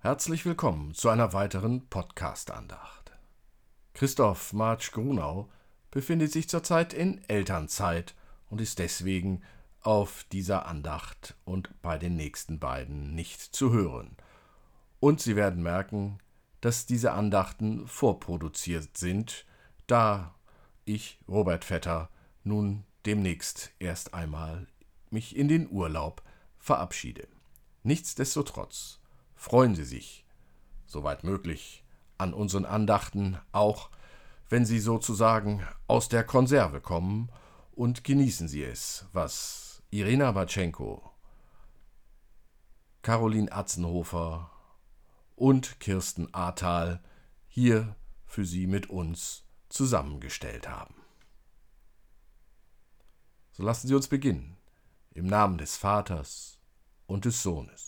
Herzlich willkommen zu einer weiteren Podcast-Andacht. Christoph Marsch Grunau befindet sich zurzeit in Elternzeit und ist deswegen auf dieser Andacht und bei den nächsten beiden nicht zu hören. Und Sie werden merken, dass diese Andachten vorproduziert sind, da ich, Robert Vetter, nun demnächst erst einmal mich in den Urlaub verabschiede. Nichtsdestotrotz freuen Sie sich, soweit möglich, an unseren Andachten, auch wenn sie sozusagen aus der Konserve kommen, und genießen Sie es, was Irina Batschenko, Caroline Atzenhofer und Kirsten Ahrtal hier für Sie mit uns zusammengestellt haben. So lassen Sie uns beginnen, im Namen des Vaters und des Sohnes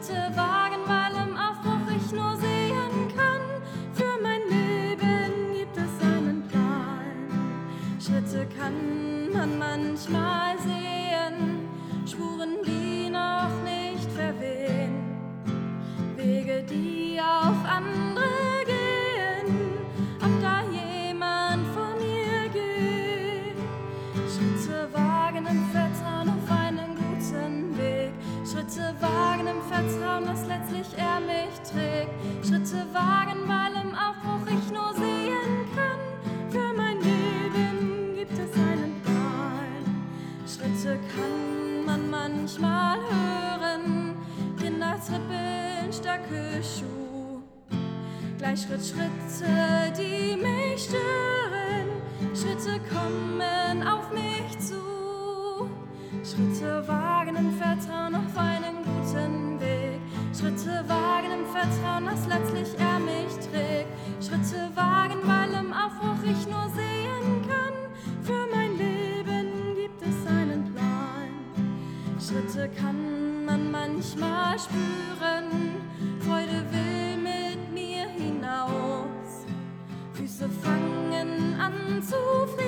Trägt. Schritte Schritte, Füße fangen an zu frieren.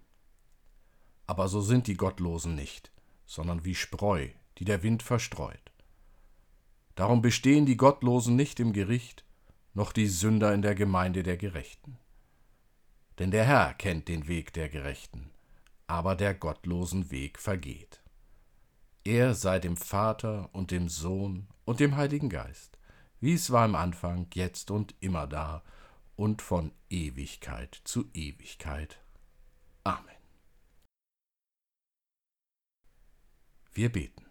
Aber so sind die Gottlosen nicht, sondern wie Spreu, die der Wind verstreut. Darum bestehen die Gottlosen nicht im Gericht, noch die Sünder in der Gemeinde der Gerechten. Denn der Herr kennt den Weg der Gerechten, aber der Gottlosen Weg vergeht. Er sei dem Vater und dem Sohn und dem Heiligen Geist, wie es war im Anfang, jetzt und immer da und von Ewigkeit zu Ewigkeit. Amen. Wir beten.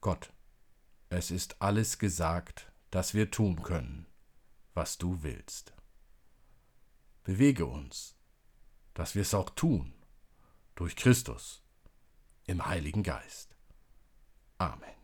Gott, es ist alles gesagt, dass wir tun können, was du willst. Bewege uns, dass wir es auch tun, durch Christus, im Heiligen Geist. Amen.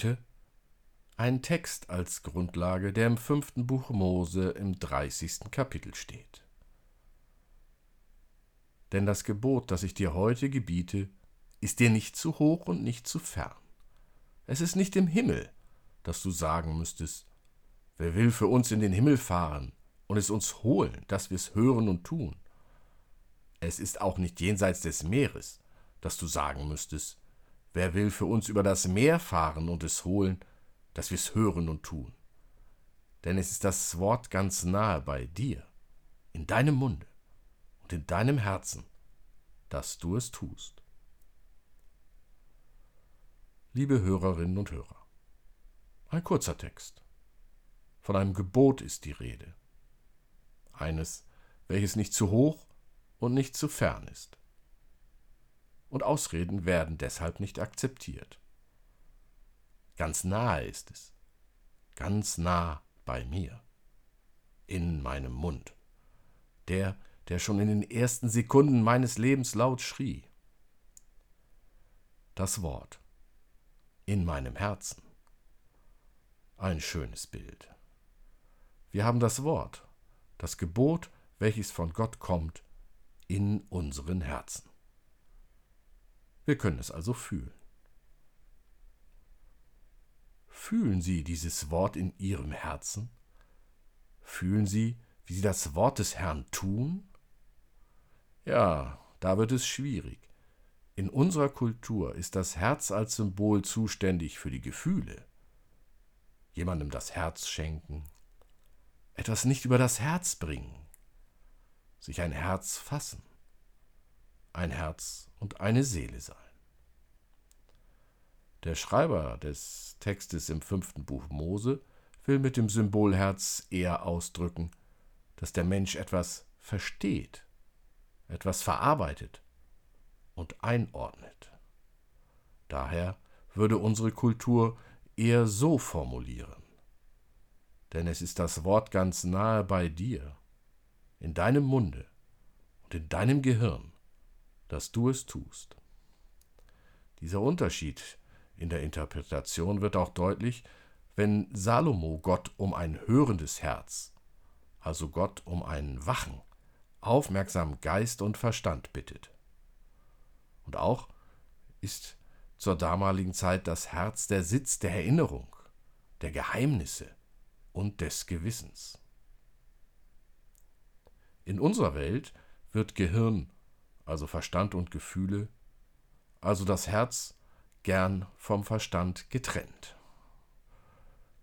Heute ein Text als Grundlage, der im fünften Buch Mose im dreißigsten Kapitel steht. Denn das Gebot, das ich dir heute gebiete, ist dir nicht zu hoch und nicht zu fern. Es ist nicht im Himmel, dass du sagen müsstest, wer will für uns in den Himmel fahren und es uns holen, dass wir es hören und tun. Es ist auch nicht jenseits des Meeres, dass du sagen müsstest, Wer will für uns über das Meer fahren und es holen, dass wir es hören und tun? Denn es ist das Wort ganz nahe bei dir, in deinem Munde und in deinem Herzen, dass du es tust. Liebe Hörerinnen und Hörer, ein kurzer Text. Von einem Gebot ist die Rede. Eines, welches nicht zu hoch und nicht zu fern ist und Ausreden werden deshalb nicht akzeptiert. Ganz nahe ist es, ganz nah bei mir, in meinem Mund, der, der schon in den ersten Sekunden meines Lebens laut schrie. Das Wort in meinem Herzen. Ein schönes Bild. Wir haben das Wort, das Gebot, welches von Gott kommt, in unseren Herzen. Wir können es also fühlen. Fühlen Sie dieses Wort in Ihrem Herzen? Fühlen Sie, wie Sie das Wort des Herrn tun? Ja, da wird es schwierig. In unserer Kultur ist das Herz als Symbol zuständig für die Gefühle. Jemandem das Herz schenken, etwas nicht über das Herz bringen, sich ein Herz fassen, ein Herz und eine Seele sein. Der Schreiber des Textes im fünften Buch Mose will mit dem Symbol Herz eher ausdrücken, dass der Mensch etwas versteht, etwas verarbeitet und einordnet. Daher würde unsere Kultur eher so formulieren. Denn es ist das Wort ganz nahe bei dir, in deinem Munde und in deinem Gehirn, dass du es tust. Dieser Unterschied in der Interpretation wird auch deutlich, wenn Salomo Gott um ein hörendes Herz, also Gott um einen wachen, aufmerksamen Geist und Verstand bittet. Und auch ist zur damaligen Zeit das Herz der Sitz der Erinnerung, der Geheimnisse und des Gewissens. In unserer Welt wird Gehirn, also Verstand und Gefühle, also das Herz gern vom Verstand getrennt.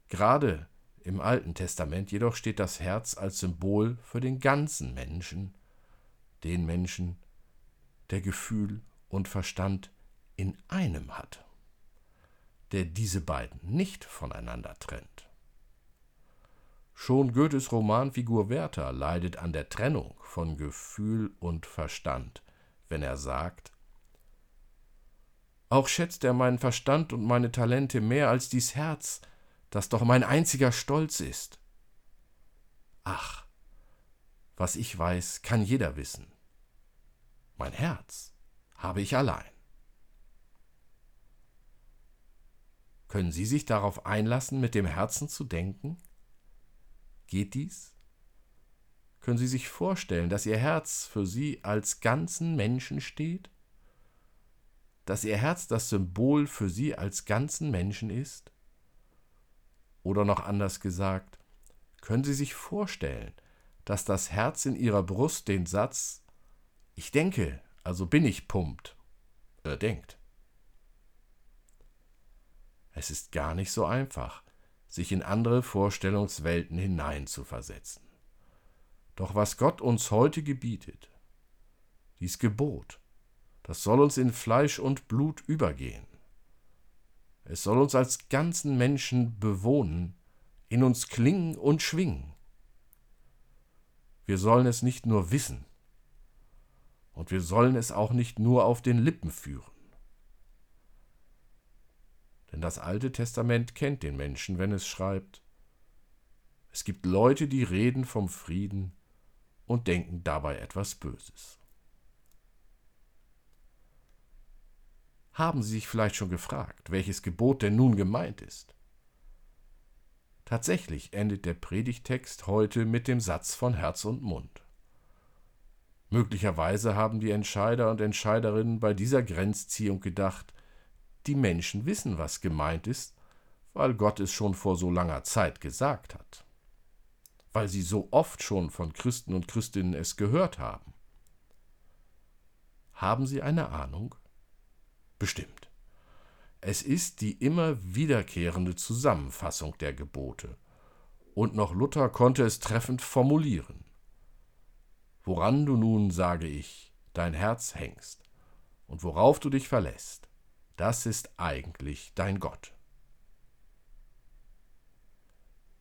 Gerade im Alten Testament jedoch steht das Herz als Symbol für den ganzen Menschen, den Menschen, der Gefühl und Verstand in einem hat, der diese beiden nicht voneinander trennt. Schon Goethes Romanfigur Werther leidet an der Trennung von Gefühl und Verstand, wenn er sagt, auch schätzt er meinen Verstand und meine Talente mehr als dies Herz, das doch mein einziger Stolz ist. Ach, was ich weiß, kann jeder wissen. Mein Herz habe ich allein. Können Sie sich darauf einlassen, mit dem Herzen zu denken? Geht dies? Können Sie sich vorstellen, dass Ihr Herz für Sie als ganzen Menschen steht? dass ihr Herz das Symbol für sie als ganzen Menschen ist? Oder noch anders gesagt, können Sie sich vorstellen, dass das Herz in Ihrer Brust den Satz Ich denke, also bin ich pumpt, äh, denkt? Es ist gar nicht so einfach, sich in andere Vorstellungswelten hineinzuversetzen. Doch was Gott uns heute gebietet, dies Gebot, das soll uns in Fleisch und Blut übergehen. Es soll uns als ganzen Menschen bewohnen, in uns klingen und schwingen. Wir sollen es nicht nur wissen, und wir sollen es auch nicht nur auf den Lippen führen. Denn das Alte Testament kennt den Menschen, wenn es schreibt, es gibt Leute, die reden vom Frieden und denken dabei etwas Böses. Haben Sie sich vielleicht schon gefragt, welches Gebot denn nun gemeint ist? Tatsächlich endet der Predigtext heute mit dem Satz von Herz und Mund. Möglicherweise haben die Entscheider und Entscheiderinnen bei dieser Grenzziehung gedacht, die Menschen wissen, was gemeint ist, weil Gott es schon vor so langer Zeit gesagt hat, weil sie so oft schon von Christen und Christinnen es gehört haben. Haben Sie eine Ahnung? bestimmt. Es ist die immer wiederkehrende Zusammenfassung der Gebote, und noch Luther konnte es treffend formulieren. Woran du nun, sage ich, dein Herz hängst und worauf du dich verlässt, das ist eigentlich dein Gott.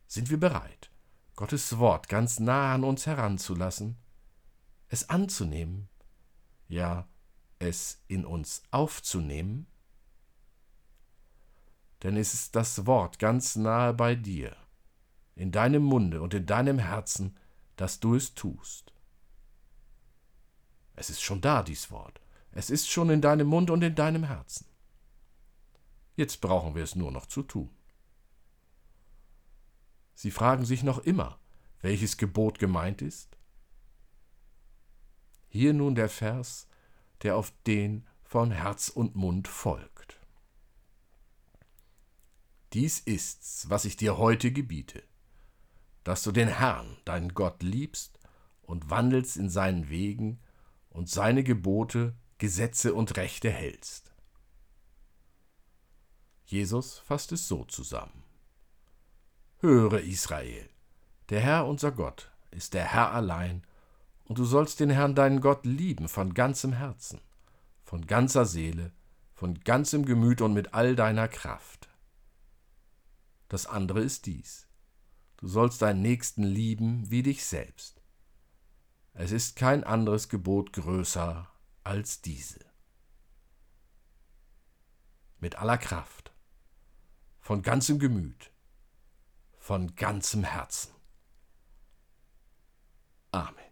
Sind wir bereit, Gottes Wort ganz nah an uns heranzulassen, es anzunehmen, ja es in uns aufzunehmen? Denn es ist das Wort ganz nahe bei dir, in deinem Munde und in deinem Herzen, dass du es tust. Es ist schon da, dies Wort. Es ist schon in deinem Mund und in deinem Herzen. Jetzt brauchen wir es nur noch zu tun. Sie fragen sich noch immer, welches Gebot gemeint ist? Hier nun der Vers, der auf den von Herz und Mund folgt. Dies ist's, was ich dir heute gebiete, dass du den Herrn, deinen Gott, liebst und wandelst in seinen Wegen und seine Gebote, Gesetze und Rechte hältst. Jesus fasst es so zusammen. Höre Israel, der Herr unser Gott ist der Herr allein, und du sollst den Herrn deinen Gott lieben von ganzem Herzen, von ganzer Seele, von ganzem Gemüt und mit all deiner Kraft. Das andere ist dies. Du sollst deinen Nächsten lieben wie dich selbst. Es ist kein anderes Gebot größer als diese. Mit aller Kraft, von ganzem Gemüt, von ganzem Herzen. Amen.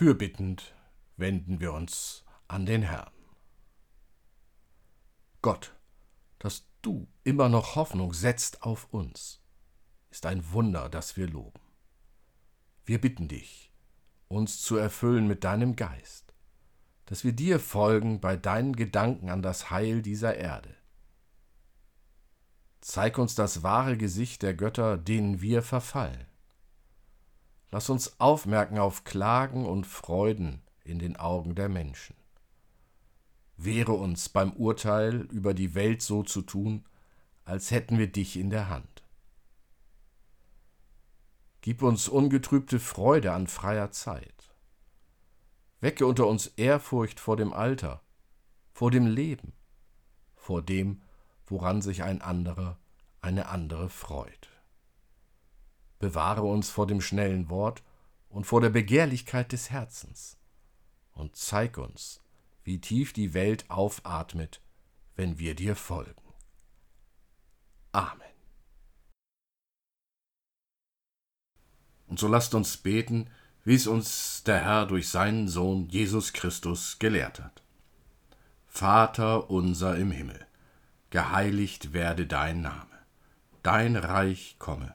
Fürbittend wenden wir uns an den Herrn. Gott, dass du immer noch Hoffnung setzt auf uns, ist ein Wunder, das wir loben. Wir bitten dich, uns zu erfüllen mit deinem Geist, dass wir dir folgen bei deinen Gedanken an das Heil dieser Erde. Zeig uns das wahre Gesicht der Götter, denen wir verfallen Lass uns aufmerken auf Klagen und Freuden in den Augen der Menschen. Wehre uns beim Urteil über die Welt so zu tun, als hätten wir dich in der Hand. Gib uns ungetrübte Freude an freier Zeit. Wecke unter uns Ehrfurcht vor dem Alter, vor dem Leben, vor dem, woran sich ein anderer, eine andere freut bewahre uns vor dem schnellen Wort und vor der Begehrlichkeit des Herzens, und zeig uns, wie tief die Welt aufatmet, wenn wir dir folgen. Amen. Und so lasst uns beten, wie es uns der Herr durch seinen Sohn Jesus Christus gelehrt hat. Vater unser im Himmel, geheiligt werde dein Name, dein Reich komme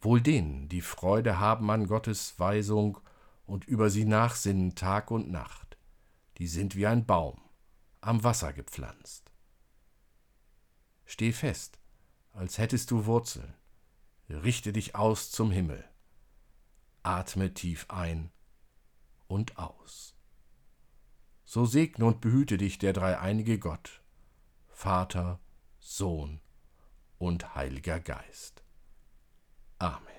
Wohl denen, die Freude haben an Gottes Weisung und über sie nachsinnen Tag und Nacht, die sind wie ein Baum, am Wasser gepflanzt. Steh fest, als hättest du Wurzeln, richte dich aus zum Himmel, atme tief ein und aus. So segne und behüte dich der dreieinige Gott, Vater, Sohn und Heiliger Geist. Amen.